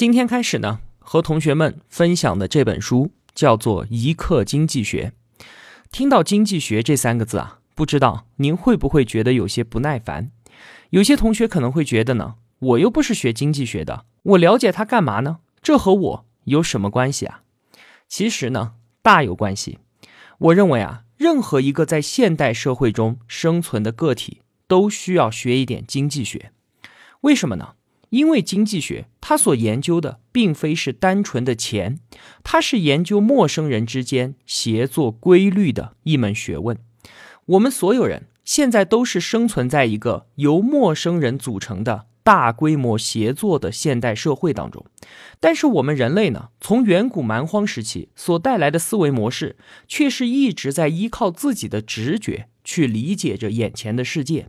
今天开始呢，和同学们分享的这本书叫做《一课经济学》。听到“经济学”这三个字啊，不知道您会不会觉得有些不耐烦？有些同学可能会觉得呢，我又不是学经济学的，我了解它干嘛呢？这和我有什么关系啊？其实呢，大有关系。我认为啊，任何一个在现代社会中生存的个体都需要学一点经济学。为什么呢？因为经济学，它所研究的并非是单纯的钱，它是研究陌生人之间协作规律的一门学问。我们所有人现在都是生存在一个由陌生人组成的大规模协作的现代社会当中，但是我们人类呢，从远古蛮荒时期所带来的思维模式，却是一直在依靠自己的直觉去理解着眼前的世界。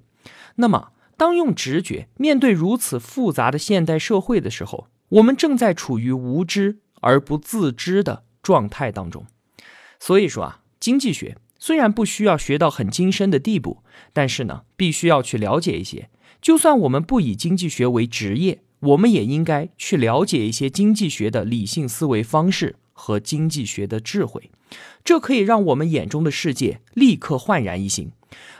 那么，当用直觉面对如此复杂的现代社会的时候，我们正在处于无知而不自知的状态当中。所以说啊，经济学虽然不需要学到很精深的地步，但是呢，必须要去了解一些。就算我们不以经济学为职业，我们也应该去了解一些经济学的理性思维方式和经济学的智慧。这可以让我们眼中的世界立刻焕然一新。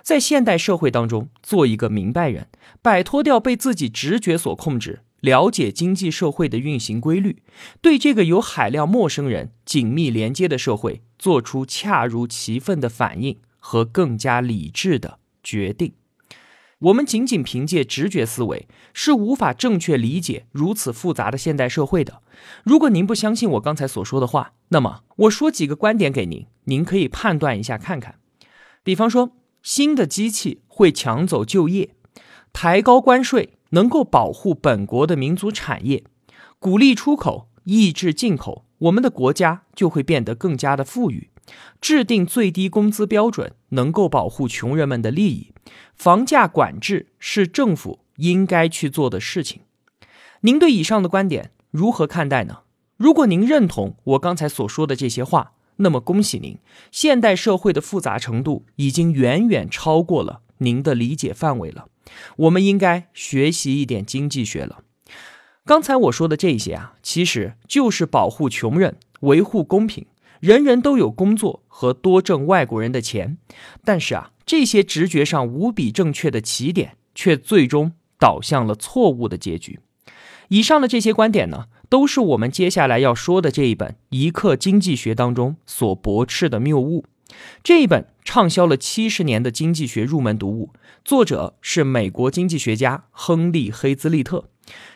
在现代社会当中，做一个明白人，摆脱掉被自己直觉所控制，了解经济社会的运行规律，对这个有海量陌生人紧密连接的社会，做出恰如其分的反应和更加理智的决定。我们仅仅凭借直觉思维是无法正确理解如此复杂的现代社会的。如果您不相信我刚才所说的话，那么我说几个观点给您，您可以判断一下看看。比方说。新的机器会抢走就业，抬高关税能够保护本国的民族产业，鼓励出口，抑制进口，我们的国家就会变得更加的富裕。制定最低工资标准能够保护穷人们的利益，房价管制是政府应该去做的事情。您对以上的观点如何看待呢？如果您认同我刚才所说的这些话。那么恭喜您，现代社会的复杂程度已经远远超过了您的理解范围了。我们应该学习一点经济学了。刚才我说的这些啊，其实就是保护穷人、维护公平，人人都有工作和多挣外国人的钱。但是啊，这些直觉上无比正确的起点，却最终导向了错误的结局。以上的这些观点呢？都是我们接下来要说的这一本《一课经济学》当中所驳斥的谬误。这一本畅销了七十年的经济学入门读物，作者是美国经济学家亨利·黑兹利特。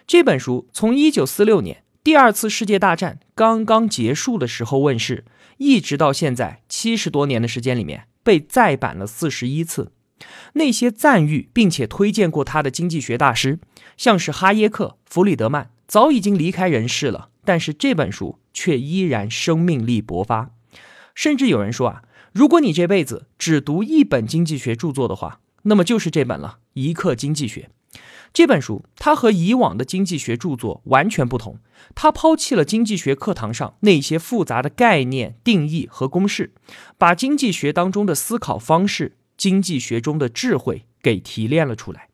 这本书从一九四六年第二次世界大战刚刚结束的时候问世，一直到现在七十多年的时间里面，被再版了四十一次。那些赞誉并且推荐过他的经济学大师，像是哈耶克、弗里德曼。早已经离开人世了，但是这本书却依然生命力勃发。甚至有人说啊，如果你这辈子只读一本经济学著作的话，那么就是这本了《一课经济学》。这本书它和以往的经济学著作完全不同，它抛弃了经济学课堂上那些复杂的概念、定义和公式，把经济学当中的思考方式、经济学中的智慧给提炼了出来。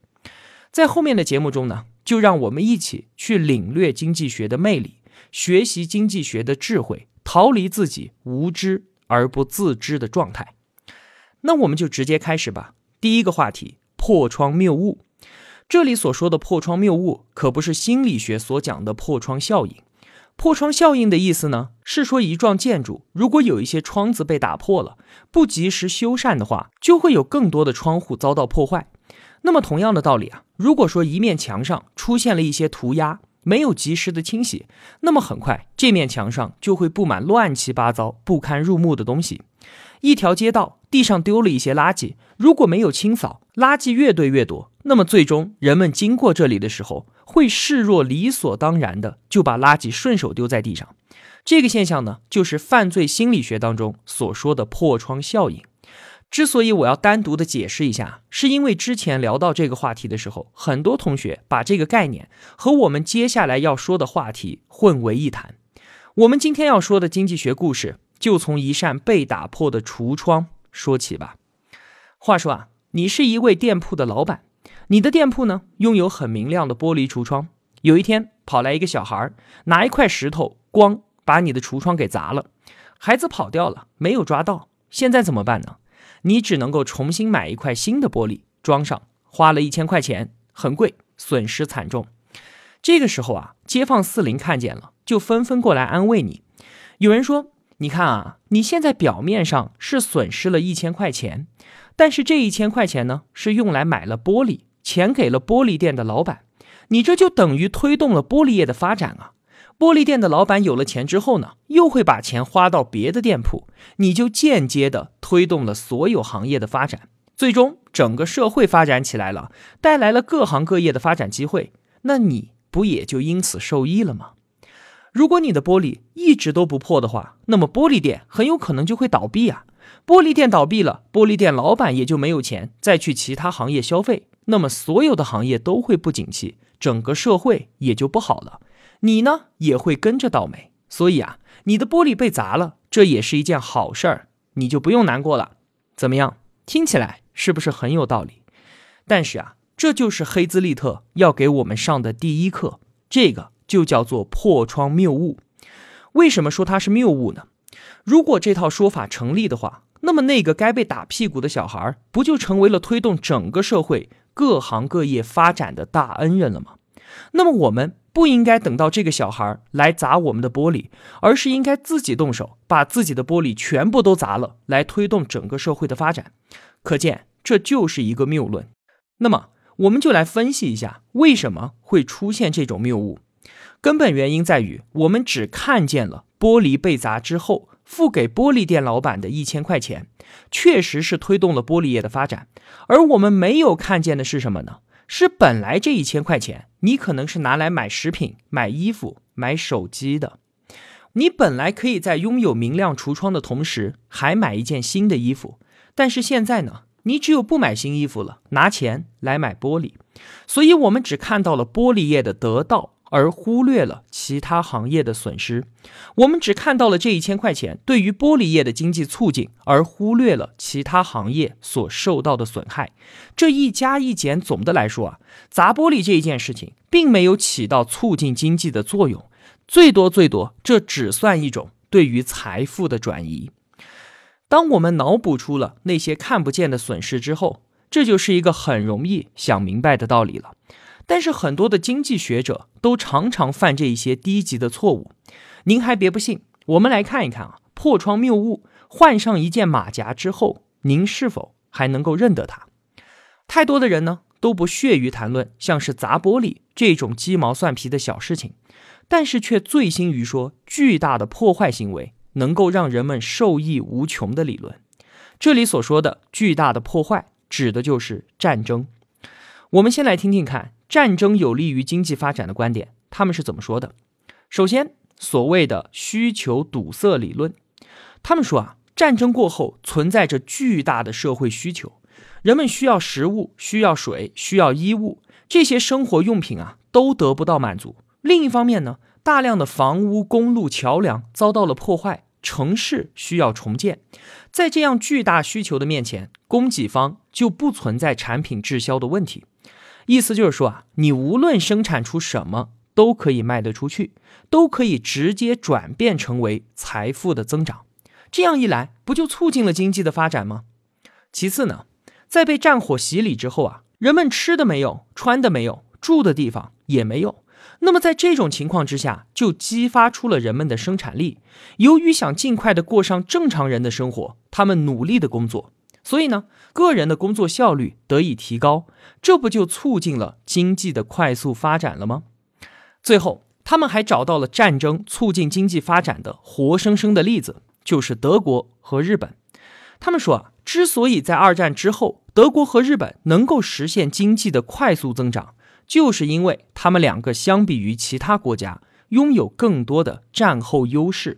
在后面的节目中呢。就让我们一起去领略经济学的魅力，学习经济学的智慧，逃离自己无知而不自知的状态。那我们就直接开始吧。第一个话题：破窗谬误。这里所说的破窗谬误，可不是心理学所讲的破窗效应。破窗效应的意思呢，是说一幢建筑如果有一些窗子被打破了，不及时修缮的话，就会有更多的窗户遭到破坏。那么同样的道理啊，如果说一面墙上出现了一些涂鸦，没有及时的清洗，那么很快这面墙上就会布满乱七八糟、不堪入目的东西。一条街道地上丢了一些垃圾，如果没有清扫，垃圾越堆越多，那么最终人们经过这里的时候，会视若理所当然的就把垃圾顺手丢在地上。这个现象呢，就是犯罪心理学当中所说的破窗效应。之所以我要单独的解释一下，是因为之前聊到这个话题的时候，很多同学把这个概念和我们接下来要说的话题混为一谈。我们今天要说的经济学故事，就从一扇被打破的橱窗说起吧。话说啊，你是一位店铺的老板，你的店铺呢拥有很明亮的玻璃橱窗。有一天，跑来一个小孩，拿一块石头，咣，把你的橱窗给砸了。孩子跑掉了，没有抓到，现在怎么办呢？你只能够重新买一块新的玻璃装上，花了一千块钱，很贵，损失惨重。这个时候啊，街坊四邻看见了，就纷纷过来安慰你。有人说：“你看啊，你现在表面上是损失了一千块钱，但是这一千块钱呢，是用来买了玻璃，钱给了玻璃店的老板，你这就等于推动了玻璃业的发展啊。”玻璃店的老板有了钱之后呢，又会把钱花到别的店铺，你就间接的推动了所有行业的发展，最终整个社会发展起来了，带来了各行各业的发展机会，那你不也就因此受益了吗？如果你的玻璃一直都不破的话，那么玻璃店很有可能就会倒闭啊。玻璃店倒闭了，玻璃店老板也就没有钱再去其他行业消费，那么所有的行业都会不景气，整个社会也就不好了。你呢也会跟着倒霉，所以啊，你的玻璃被砸了，这也是一件好事儿，你就不用难过了。怎么样？听起来是不是很有道理？但是啊，这就是黑兹利特要给我们上的第一课，这个就叫做破窗谬误。为什么说它是谬误呢？如果这套说法成立的话，那么那个该被打屁股的小孩，不就成为了推动整个社会各行各业发展的大恩人了吗？那么我们。不应该等到这个小孩来砸我们的玻璃，而是应该自己动手，把自己的玻璃全部都砸了，来推动整个社会的发展。可见，这就是一个谬论。那么，我们就来分析一下，为什么会出现这种谬误？根本原因在于，我们只看见了玻璃被砸之后付给玻璃店老板的一千块钱，确实是推动了玻璃业的发展，而我们没有看见的是什么呢？是本来这一千块钱，你可能是拿来买食品、买衣服、买手机的。你本来可以在拥有明亮橱窗的同时，还买一件新的衣服。但是现在呢，你只有不买新衣服了，拿钱来买玻璃。所以，我们只看到了玻璃业的得到。而忽略了其他行业的损失，我们只看到了这一千块钱对于玻璃业的经济促进，而忽略了其他行业所受到的损害。这一加一减，总的来说啊，砸玻璃这一件事情并没有起到促进经济的作用，最多最多，这只算一种对于财富的转移。当我们脑补出了那些看不见的损失之后，这就是一个很容易想明白的道理了。但是很多的经济学者都常常犯这一些低级的错误，您还别不信，我们来看一看啊，破窗谬误，换上一件马甲之后，您是否还能够认得它？太多的人呢都不屑于谈论像是砸玻璃这种鸡毛蒜皮的小事情，但是却醉心于说巨大的破坏行为能够让人们受益无穷的理论。这里所说的巨大的破坏，指的就是战争。我们先来听听看。战争有利于经济发展的观点，他们是怎么说的？首先，所谓的需求堵塞理论，他们说啊，战争过后存在着巨大的社会需求，人们需要食物、需要水、需要衣物，这些生活用品啊都得不到满足。另一方面呢，大量的房屋、公路、桥梁遭到了破坏，城市需要重建。在这样巨大需求的面前，供给方就不存在产品滞销的问题。意思就是说啊，你无论生产出什么，都可以卖得出去，都可以直接转变成为财富的增长。这样一来，不就促进了经济的发展吗？其次呢，在被战火洗礼之后啊，人们吃的没有，穿的没有，住的地方也没有。那么在这种情况之下，就激发出了人们的生产力。由于想尽快的过上正常人的生活，他们努力的工作。所以呢，个人的工作效率得以提高，这不就促进了经济的快速发展了吗？最后，他们还找到了战争促进经济发展的活生生的例子，就是德国和日本。他们说啊，之所以在二战之后，德国和日本能够实现经济的快速增长，就是因为他们两个相比于其他国家拥有更多的战后优势。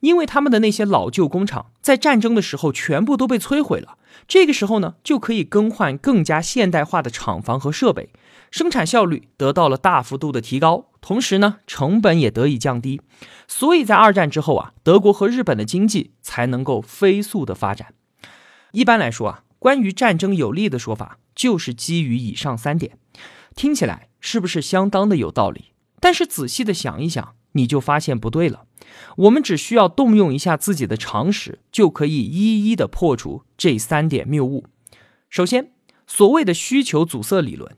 因为他们的那些老旧工厂在战争的时候全部都被摧毁了，这个时候呢，就可以更换更加现代化的厂房和设备，生产效率得到了大幅度的提高，同时呢，成本也得以降低。所以在二战之后啊，德国和日本的经济才能够飞速的发展。一般来说啊，关于战争有利的说法就是基于以上三点，听起来是不是相当的有道理？但是仔细的想一想，你就发现不对了。我们只需要动用一下自己的常识，就可以一一的破除这三点谬误。首先，所谓的需求阻塞理论，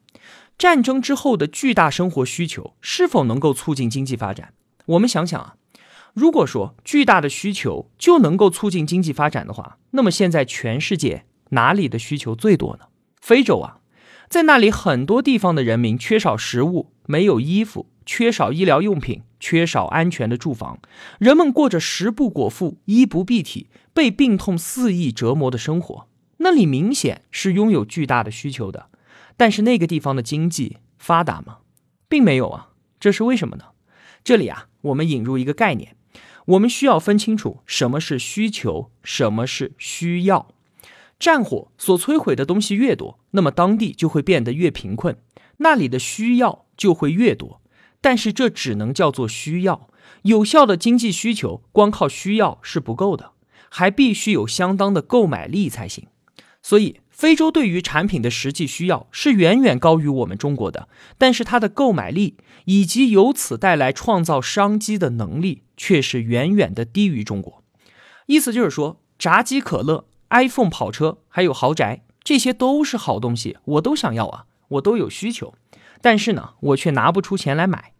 战争之后的巨大生活需求是否能够促进经济发展？我们想想啊，如果说巨大的需求就能够促进经济发展的话，那么现在全世界哪里的需求最多呢？非洲啊，在那里很多地方的人民缺少食物，没有衣服。缺少医疗用品，缺少安全的住房，人们过着食不果腹、衣不蔽体、被病痛肆意折磨的生活。那里明显是拥有巨大的需求的，但是那个地方的经济发达吗？并没有啊。这是为什么呢？这里啊，我们引入一个概念，我们需要分清楚什么是需求，什么是需要。战火所摧毁的东西越多，那么当地就会变得越贫困，那里的需要就会越多。但是这只能叫做需要，有效的经济需求光靠需要是不够的，还必须有相当的购买力才行。所以，非洲对于产品的实际需要是远远高于我们中国的，但是它的购买力以及由此带来创造商机的能力却是远远的低于中国。意思就是说，炸鸡、可乐、iPhone、跑车还有豪宅，这些都是好东西，我都想要啊，我都有需求，但是呢，我却拿不出钱来买。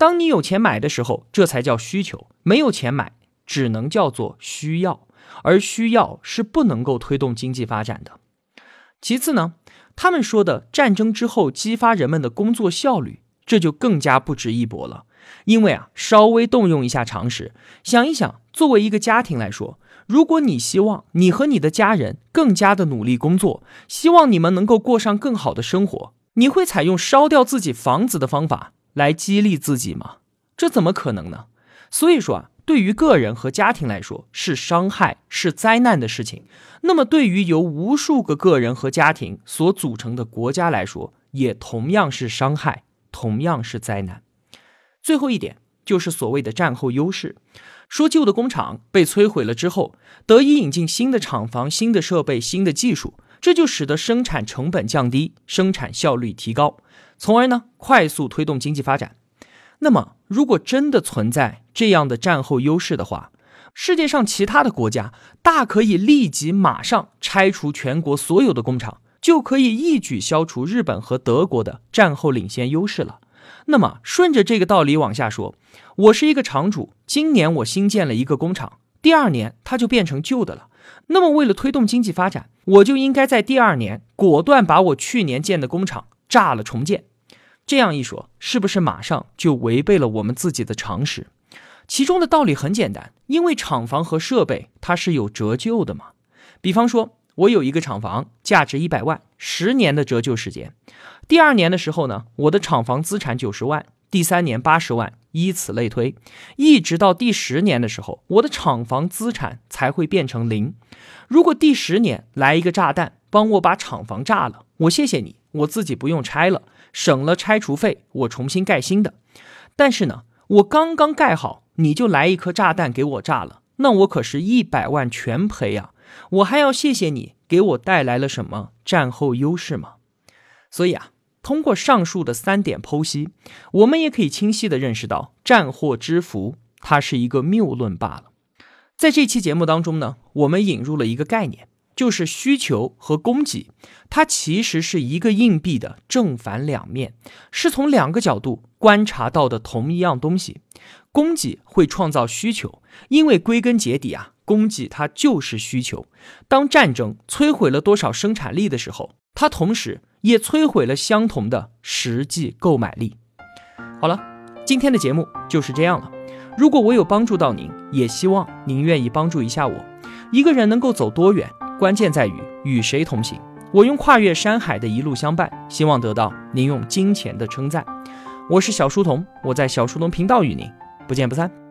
当你有钱买的时候，这才叫需求；没有钱买，只能叫做需要。而需要是不能够推动经济发展的。其次呢，他们说的战争之后激发人们的工作效率，这就更加不值一驳了。因为啊，稍微动用一下常识，想一想，作为一个家庭来说，如果你希望你和你的家人更加的努力工作，希望你们能够过上更好的生活，你会采用烧掉自己房子的方法？来激励自己吗？这怎么可能呢？所以说啊，对于个人和家庭来说是伤害、是灾难的事情。那么对于由无数个个人和家庭所组成的国家来说，也同样是伤害，同样是灾难。最后一点就是所谓的战后优势，说旧的工厂被摧毁了之后，得以引进新的厂房、新的设备、新的技术，这就使得生产成本降低，生产效率提高。从而呢，快速推动经济发展。那么，如果真的存在这样的战后优势的话，世界上其他的国家大可以立即马上拆除全国所有的工厂，就可以一举消除日本和德国的战后领先优势了。那么，顺着这个道理往下说，我是一个厂主，今年我新建了一个工厂，第二年它就变成旧的了。那么，为了推动经济发展，我就应该在第二年果断把我去年建的工厂炸了重建。这样一说，是不是马上就违背了我们自己的常识？其中的道理很简单，因为厂房和设备它是有折旧的嘛。比方说，我有一个厂房，价值一百万，十年的折旧时间。第二年的时候呢，我的厂房资产九十万，第三年八十万，以此类推，一直到第十年的时候，我的厂房资产才会变成零。如果第十年来一个炸弹，帮我把厂房炸了，我谢谢你，我自己不用拆了。省了拆除费，我重新盖新的。但是呢，我刚刚盖好，你就来一颗炸弹给我炸了，那我可是一百万全赔啊！我还要谢谢你给我带来了什么战后优势吗？所以啊，通过上述的三点剖析，我们也可以清晰的认识到，战祸之福它是一个谬论罢了。在这期节目当中呢，我们引入了一个概念。就是需求和供给，它其实是一个硬币的正反两面，是从两个角度观察到的同一样东西。供给会创造需求，因为归根结底啊，供给它就是需求。当战争摧毁了多少生产力的时候，它同时也摧毁了相同的实际购买力。好了，今天的节目就是这样了。如果我有帮助到您，也希望您愿意帮助一下我。一个人能够走多远？关键在于与谁同行。我用跨越山海的一路相伴，希望得到您用金钱的称赞。我是小书童，我在小书童频道与您不见不散。